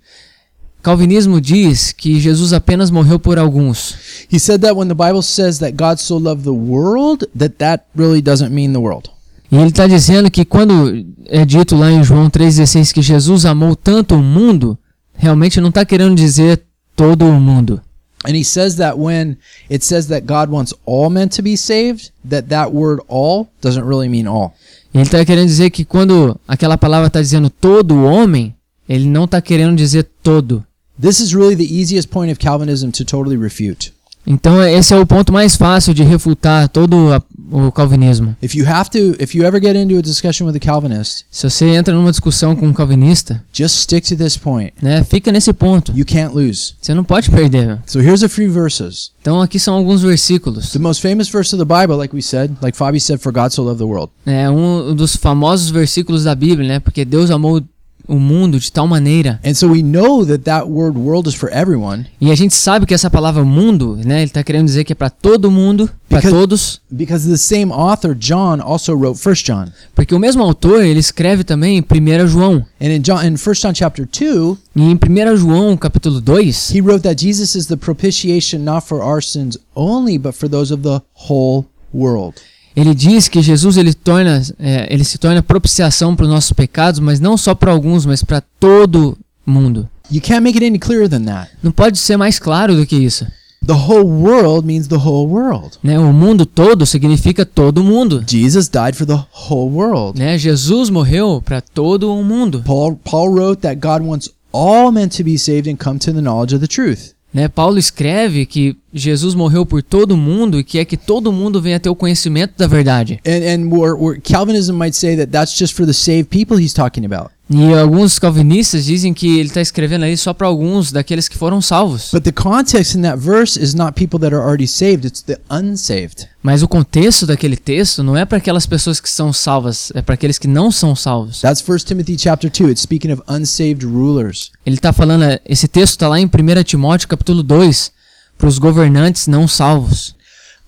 Calvinismo diz que Jesus apenas morreu por alguns. He said that when the Bible says that God so loved the world, that that really doesn't mean the world. E ele está dizendo que quando é dito lá em João 3,16 que Jesus amou tanto o mundo, realmente não está querendo dizer todo o mundo. And he says that when it says that God wants all men to be saved, that that word all doesn't really mean all. E ele está querendo dizer que quando aquela palavra está dizendo todo homem, ele não está querendo dizer todo. This is really the easiest point of Calvinism to totally refute. Então esse é o ponto mais fácil de refutar todo a- o calvinismo. If you have to, if you ever get into a discussion with a Calvinist, Se você entra numa discussão com um calvinista, just stick to this point. né, fica nesse ponto. You can't lose. Você não pode perder. So here's a few verses. Então aqui são alguns versículos. The most famous verse of the Bible, like we said, like Fabi said, for God so loved the world. É um dos famosos versículos da Bíblia, né? Porque Deus amou o mundo de tal maneira. And so we know that that word world is for everyone E a gente sabe que essa palavra mundo, né? Ele está querendo dizer que é para todo mundo, para Because- todos. because the same author, John, also wrote First John. Porque o mesmo autor, ele escreve também em 1 João. And in John in First John chapter 2, E em 1 João, capítulo 2, he wrote that Jesus is the propitiation not for our sins only, but for those of the whole world. Ele diz que Jesus ele torna, é, ele se torna propiciação para os nossos pecados, mas não só para alguns, mas para todo mundo. You can't make it any clearer than that. Não pode ser mais claro do que isso. The whole world means the whole world. Né? O mundo todo significa todo mundo. Jesus died for the whole world. Né? Jesus morreu para todo o mundo. Paul Paul wrote that God wants all men to be saved and come to the knowledge of the truth. Né? Paulo escreve que Jesus morreu por todo mundo e que é que todo mundo venha ter o conhecimento da verdade. And and we're, we're, Calvinism might say that that's just for the saved people he's talking about. E alguns calvinistas dizem que ele está escrevendo aí só para alguns daqueles que foram salvos. But the context in that verse is not people that are already saved, it's the unsaved. Mas o contexto daquele texto não é para aquelas pessoas que são salvas, é para aqueles que não são salvos. That's 1 Timothy chapter 2. It's speaking of unsaved rulers. Ele está falando, esse texto está lá em 1 Timóteo capítulo 2, para os governantes não salvos.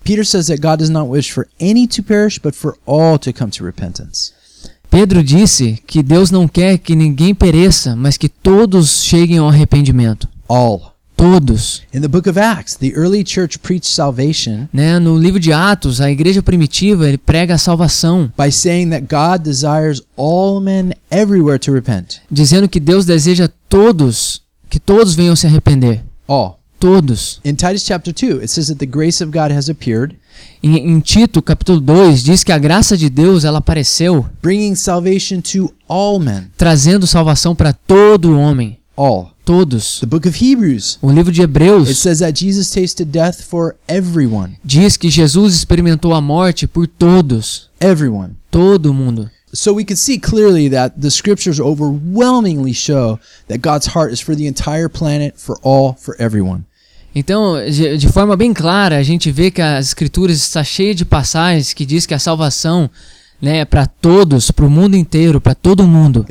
Peter says that God does not wish for any to perish, but for all to come to repentance. Pedro disse que Deus não quer que ninguém pereça, mas que todos cheguem ao arrependimento. All. todos. In the book of Acts, the early church preached salvation Né? No livro de Atos, a igreja primitiva ele prega a salvação, by saying that God desires all men everywhere to repent. dizendo que Deus deseja todos, que todos venham se arrepender. All. Todos. In Titus chapter 2, it says that the grace of God has appeared, Em, em Tito, capítulo 2, diz que a graça de Deus ela apareceu bringing salvation to all men. trazendo salvação para todo homem. All. Todos. The book of Hebrews, O livro de it Hebreus says that Jesus tasted death for everyone. diz que Jesus experimentou a morte por todos. Everyone. Todo mundo. So we can see clearly that the scriptures overwhelmingly show that God's heart is for the entire planet, for all, for everyone. Então, de, forma bem clara, a gente vê que as escrituras está cheia de passagens que diz que a salvação né, é para todos, para o mundo inteiro, para todo mundo.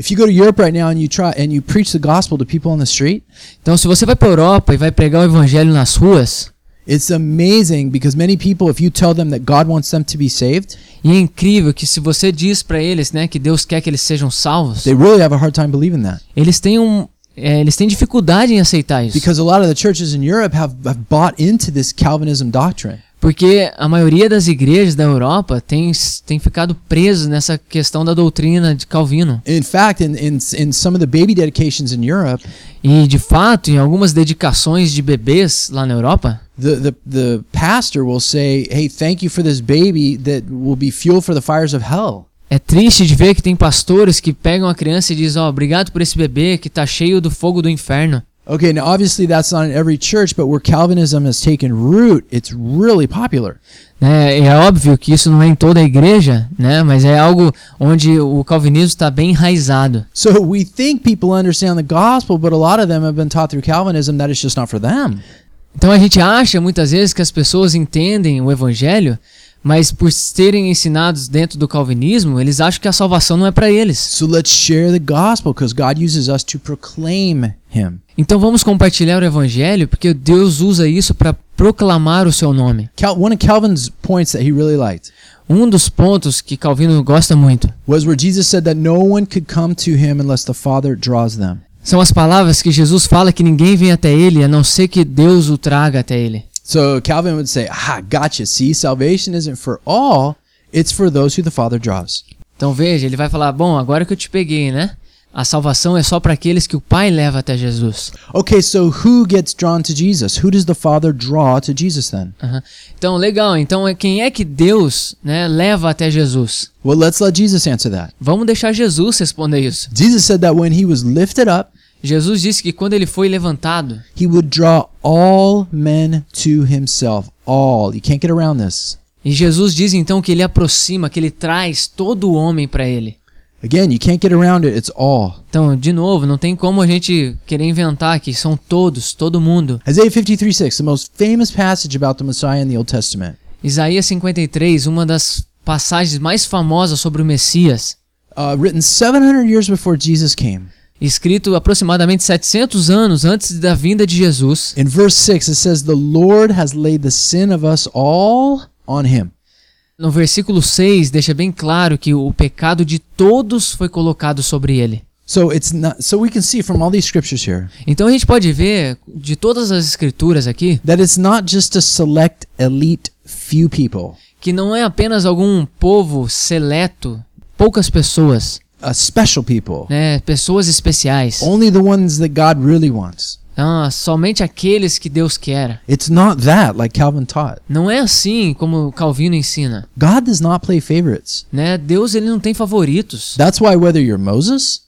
Então, se você vai para Europa e vai pregar o evangelho nas ruas, it's amazing because many people if you tell them that God wants them to be saved, e é incrível que se você diz para eles, né, que Deus quer que eles sejam salvos, they really have a hard time believing that. eles têm um é, eles têm dificuldade em aceitar isso. Because a lot of the churches in Europe have, have bought into this Calvinism doctrine. Porque a maioria das igrejas da Europa tem, tem ficado presos nessa questão da doutrina de Calvino. In fact, in, in, in some of the baby dedications in Europe, E de fato, em algumas dedicações de bebês lá na Europa, the, the, the pastor will say, Hey, thank you for this baby that will be fuel for the fires of hell. é triste de ver que tem pastores que pegam a criança e dizem: Ó, obrigado por esse bebê que tá cheio do fogo do inferno. Okay, now obviously that's not in every church, but where Calvinism has taken root, it's really popular. Né? É óbvio que isso não é em toda a igreja, né? mas é algo onde o calvinismo está bem enraizado. So we think people understand the gospel, but a lot of them have been taught through Calvinism that it's just not for them. Então a gente acha muitas vezes que as pessoas entendem o evangelho, mas por serem ensinados dentro do calvinismo, eles acham que a salvação não é para eles. So let's share the gospel because God uses us to proclaim Him. Então vamos compartilhar o evangelho porque Deus usa isso para proclamar o seu nome. Cal- one of Calvin's points that he really liked Um dos pontos que Calvino gosta muito was where Jesus said that no one could come to Him unless the Father draws them. são as palavras que Jesus fala que ninguém vem até ele a não ser que Deus o traga até ele. So Calvin would say, Ah, gotcha. See, salvation isn't for all, it's for those who the Father draws. Então veja, ele vai falar: Bom, agora que eu te peguei, né? A salvação é só para aqueles que o Pai leva até Jesus. Okay, so who gets drawn to Jesus? Who does the Father draw to Jesus then? Aham. Então, legal. Então, é quem é que Deus né, leva até Jesus? Well, let's let Jesus answer that. Vamos deixar Jesus responder isso. Jesus said that when he was lifted up, Jesus disse que quando ele foi levantado, he would draw all men to himself. All. You can't get around this. e Jesus diz então que ele aproxima, que ele traz todo o homem para ele. Again, you can't get around it. It's all. Então, de novo, não tem como a gente querer inventar que são todos, todo mundo. Isaiah 53 6, the most famous passage about the Messiah in the Old Testament. Isaías 53, uma das passagens mais famosas sobre o Messias, Uh, written 700 years before Jesus came. Escrito aproximadamente 700 anos antes da vinda de Jesus. In verse 6, it says, The Lord has laid the sin of us all on him. No versículo 6 deixa bem claro que o pecado de todos foi colocado sobre ele. So it's not so we can see from all these scriptures here Então a gente pode ver de todas as escrituras aqui that it's not just a select elite few people, que não é apenas algum povo seleto, poucas pessoas, a special people. né, pessoas especiais. Only the ones that God really wants. Ah, somente aqueles que Deus quer. It's not that like Calvin taught. Não é assim como Calvino ensina, God does not play favorites. né? Deus ele não tem favoritos. That's why whether you're Moses,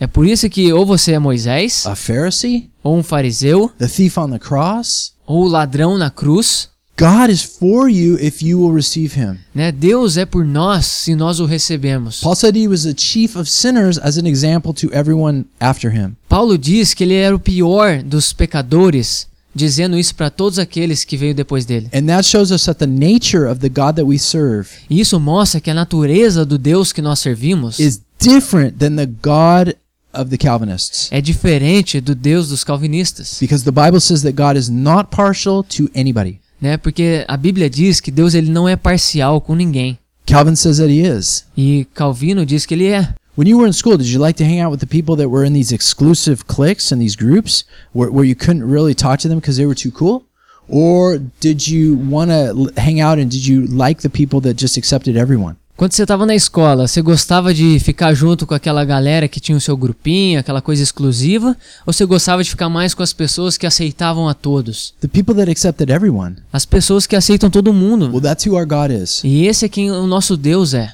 É por isso que ou você é Moisés, a Pharisee, ou um fariseu, the thief on the cross, ou o ladrão na cruz, God is for you if you will receive him. né? Deus é por nós se nós o recebemos. Paul said he was the chief of sinners as an example to everyone after him. Paulo diz que ele era o pior dos pecadores, dizendo isso para todos aqueles que veio depois dele. And that shows us that the nature of the God that we serve E isso mostra que a natureza do Deus que nós servimos is different than the God of the Calvinists. é diferente do Deus dos calvinistas, Because the Bible says that God is not partial to anybody. Né? Porque a Bíblia diz que Deus ele não é parcial com ninguém. Calvin says that he is. E Calvino diz que ele é. When you were in school, did you like to hang out with the people that were in these exclusive cliques and these groups where, where you couldn't really talk to them because they were too cool? Or did you want to hang out and did you like the people that just accepted everyone? Quando você estava na escola, você gostava de ficar junto com aquela galera que tinha o seu grupinho, aquela coisa exclusiva? Ou você gostava de ficar mais com as pessoas que aceitavam a todos? The people that accepted everyone. As pessoas que aceitam todo mundo. Well, that's who our God is. E esse é quem o nosso Deus é.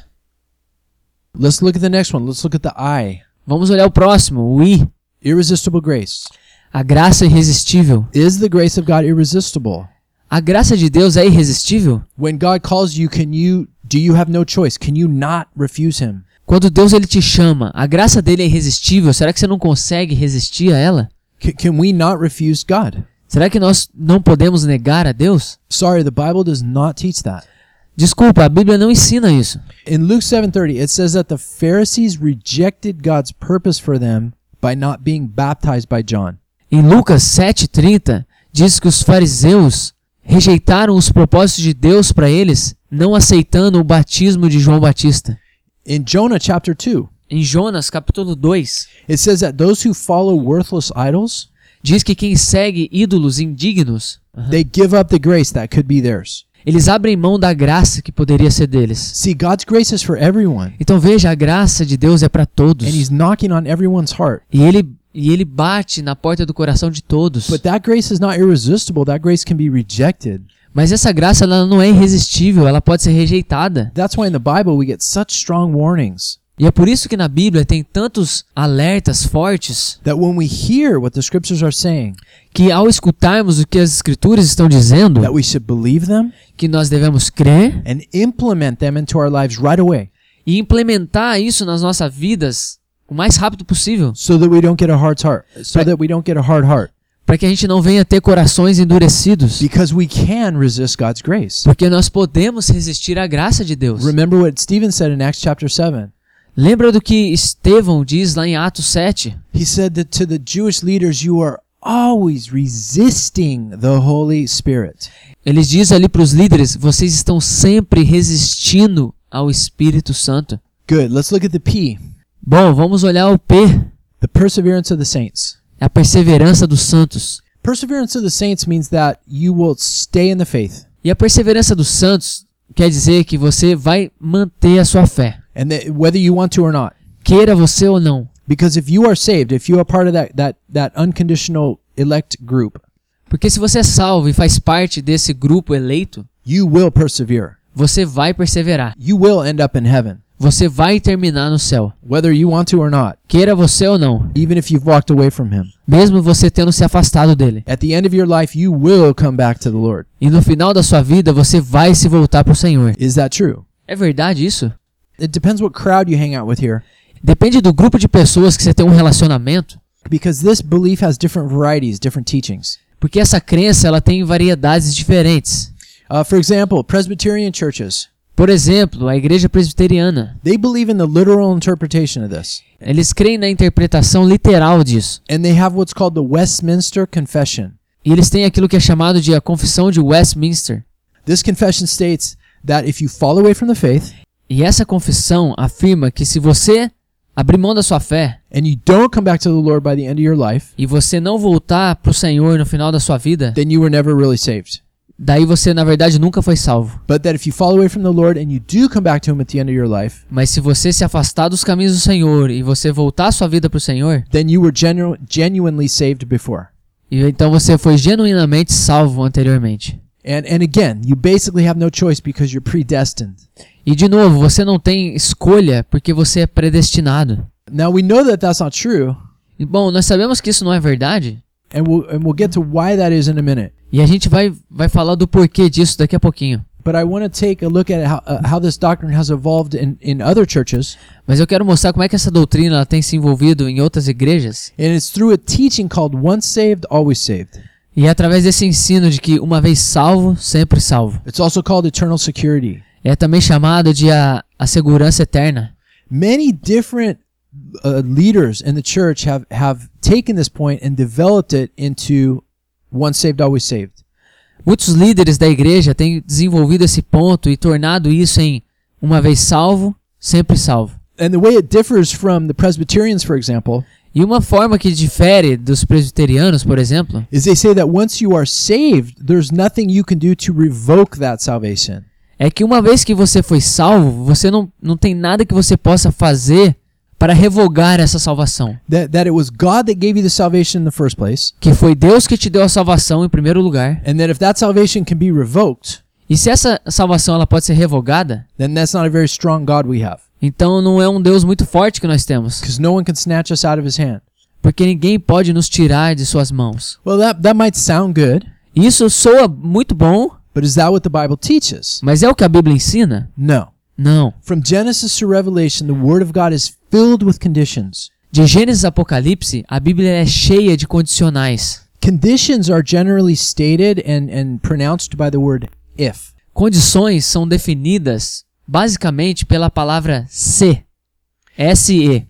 Let's look at the next one. Let's look at the I. Vamos olhar o próximo, o I. Irresistible grace. A graça irresistível. Is the grace of God irresistible? A graça de Deus é irresistível? When God calls you, can you do you have no choice? Can you not refuse him? Quando Deus ele te chama, a graça dele é irresistível? Será que você não consegue resistir a ela? Can, can we not refuse God? Será que nós não podemos negar a Deus? Sorry, the Bible does not teach that. Desculpa, a Bíblia não ensina isso. In Luke 7:30, it says that the Pharisees rejected God's purpose for them by not being baptized by John. Em Lucas 7:30 diz que os fariseus rejeitaram os propósitos de Deus para eles, não aceitando o batismo de João Batista. In Jonah chapter 2, Em Jonas capítulo 2 it says that those who follow worthless idols, diz que quem segue ídolos indignos, they give up the grace that could be theirs. eles abrem mão da graça que poderia ser deles. See, God's grace is for everyone, Então veja, a graça de Deus é para todos. and he's knocking on everyone's heart. E ele e ele bate na porta do coração de todos. But that grace is not irresistible. That grace can be rejected. Mas essa graça ela não é irresistível, ela pode ser rejeitada. That's why in the Bible we get such strong warnings. E é por isso que na Bíblia tem tantos alertas fortes that when we hear what the scriptures are saying, que ao escutarmos o que as escrituras estão dizendo, that we should believe them que nós devemos crer and implement them into our lives right away. e implementar isso nas nossas vidas o mais rápido possível, so that we don't get a hard heart so that we don't get a hard heart para que a gente não venha ter corações endurecidos, because we can resist God's grace. porque nós podemos resistir à graça de Deus. Remember what Stephen said in Acts chapter 7. Lembra do que Estevão diz lá em Atos 7? He said that to the Jewish leaders you are always resisting the Holy Spirit. Ele diz ali para os líderes: vocês estão sempre resistindo ao Espírito Santo. Good. Let's look at the P. Bom, vamos olhar o P, The perseverance of the saints. A perseverança dos santos. Perseverance of the saints means that you will stay in the faith. E a perseverança dos santos quer dizer que você vai manter a sua fé, And that whether you want to or not. queira você ou não. Because if you are saved, if you are part of that that that unconditional elect group, Porque se você é salvo e faz parte desse grupo eleito, you will persevere. você vai perseverar. You will end up in heaven, Você vai terminar no céu, whether you want to or not, queira você ou não, even if you've walked away from him. mesmo você tendo se afastado dele. At the end of your life, you will come back to the Lord. E no final da sua vida você vai se voltar para o Senhor. Is that true? É verdade isso? It depends what crowd you hang out with here, Depende do grupo de pessoas que você tem um relacionamento, because this belief has different varieties, different teachings. porque essa crença ela tem variedades diferentes. Uh, for example, Presbyterian churches, Por exemplo, a igreja presbiteriana, they believe in the literal interpretation of this. eles creem na interpretação literal disso. And they have what's called the Westminster Confession. E eles têm aquilo que é chamado de a Confissão de Westminster. This confession states that if you fall away from the faith E essa confissão afirma que se você abrir mão da sua fé and you don't come back to the Lord by the end of your life, e você não voltar para o Senhor no final da sua vida, then you were never really saved. Daí você na verdade nunca foi salvo. But that if you fall away from the Lord and you do come back to Him at the end of your life, Mas se você se afastar dos caminhos do Senhor e você voltar a sua vida para o Senhor, then you were genu- genuinely saved before. e então você foi genuinamente salvo anteriormente. And and again, you basically have no choice because you're predestined. E de novo, você não tem escolha porque você é predestinado. Now we know that that's not true, E bom, nós sabemos que isso não é verdade, and we'll and we'll get to why that is in a minute. e a gente vai, vai falar do porquê disso daqui a pouquinho. But I want to take a look at how uh, how this doctrine has evolved in in other churches, Mas eu quero mostrar como é que essa doutrina tem se envolvido em outras igrejas. and it's through a teaching called "Once Saved, Always Saved." E é através desse ensino de que uma vez salvo, sempre salvo. It's also called eternal security. É também chamado de a, a segurança eterna. Many different uh, leaders in the church have have taken this point and developed it into "Once Saved, Always Saved." Muitos líderes da igreja têm desenvolvido esse ponto e tornado isso em uma vez salvo, sempre salvo. And the way it differs from the Presbyterians, for example, E uma forma que difere dos presbiterianos, por exemplo, is they say that once you are saved, there's nothing you can do to revoke that salvation. é que uma vez que você foi salvo, você não, não tem nada que você possa fazer para revogar essa salvação. That that it was God that gave you the salvation in the first place, Que foi Deus que te deu a salvação em primeiro lugar. and that if that salvation can be revoked, E se essa salvação ela pode ser revogada, then that's not a very strong God we have, então não é um Deus muito forte que nós temos. because no one can snatch us out of His hand. Porque ninguém pode nos tirar de suas mãos. Well, that that might sound good, Isso soa muito bom, but is that what the Bible teaches? mas é o que a Bíblia ensina? No. Não. From Genesis to Revelation, the Word of God is filled with conditions. De Gênesis a Apocalipse, a Bíblia é cheia de condicionais. Conditions are generally stated and, and pronounced by the word if. Condições são definidas basicamente pela palavra se. S-E.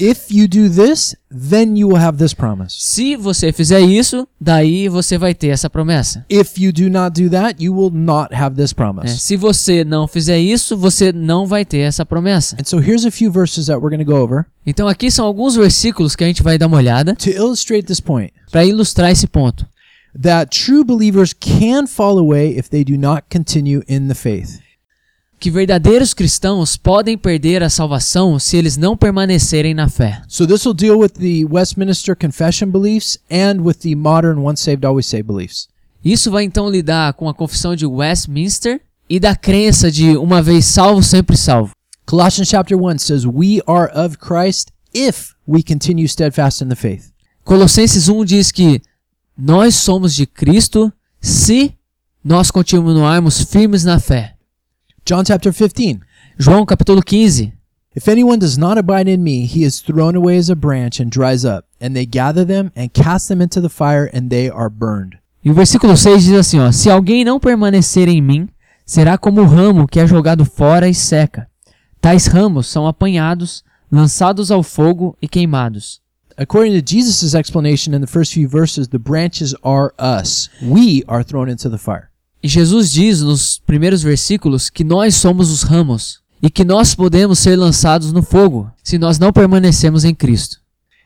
If you do this, then you will have this promise. Se você fizer isso, daí você vai ter essa promessa. If you do not do that, you will not have this É, promise. se você não fizer isso, você não vai ter essa promessa. And so here's a few verses that we're going to go over Então aqui são alguns versículos que a gente vai dar uma olhada to illustrate this point para ilustrar esse ponto. that true believers can fall away if they do not continue in the faith. Que verdadeiros cristãos podem perder a salvação se eles não permanecerem na fé. So this will deal with the Westminster Confession beliefs and with the modern once saved always saved beliefs. Isso vai então lidar com a confissão de Westminster e da crença de uma vez salvo, sempre salvo. Colossians chapter 1 says, "We are of Christ if we continue steadfast in the faith." Colossenses 1 diz que nós somos de Cristo se nós continuarmos firmes na fé. John chapter 15, João capítulo 15. If anyone does not abide in me, he is thrown away as a branch and dries up, and they gather them and cast them into the fire, and they are burned. E o versículo 6 diz assim, ó: Se alguém não permanecer em mim, será como o ramo que é jogado fora e seca. Tais ramos são apanhados, lançados ao fogo e queimados. According to Jesus' explanation in the first few verses, the branches are us. We are thrown into the fire. E Jesus diz nos primeiros versículos que nós somos os ramos e que nós podemos ser lançados no fogo se nós não permanecemos em Cristo.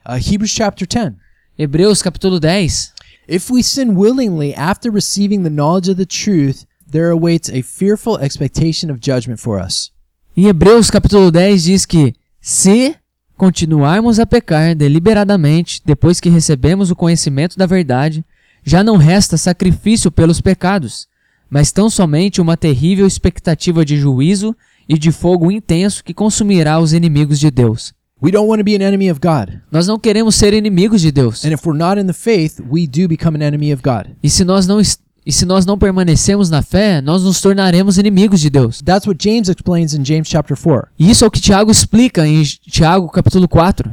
Uh, Hebrews chapter 10. Hebreus capítulo 10. If we sin willingly after receiving the knowledge of the truth, there awaits a fearful expectation of judgment for us. Em Hebreus capítulo 10 diz que se continuarmos a pecar deliberadamente depois que recebemos o conhecimento da verdade, já não resta sacrifício pelos pecados, mas tão somente uma terrível expectativa de juízo e de fogo intenso que consumirá os inimigos de Deus. We don't want to be an enemy of God. Nós não queremos ser inimigos de Deus. And if we're not in the faith, we do become an enemy of God. E se nós não e se nós não permanecemos na fé, nós nos tornaremos inimigos de Deus. That's what James explains in James chapter 4. E isso é o que Tiago explica em Tiago capítulo 4.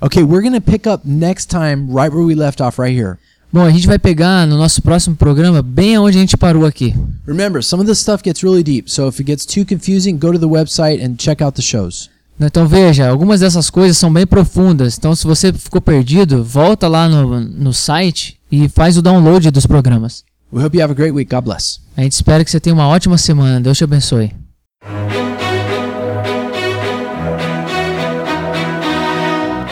Okay, we're going to pick up next time right where we left off right here. Bom, a gente vai pegar no nosso próximo programa bem aonde a gente parou aqui. Remember, some of this stuff gets really deep, so if it gets too confusing, go to the website and check out the shows. Então veja, algumas dessas coisas são bem profundas. Então se você ficou perdido, volta lá no, no site e faz o download dos programas. We hope you have a great week. God bless. A gente espera que você tenha uma ótima semana. Deus te abençoe.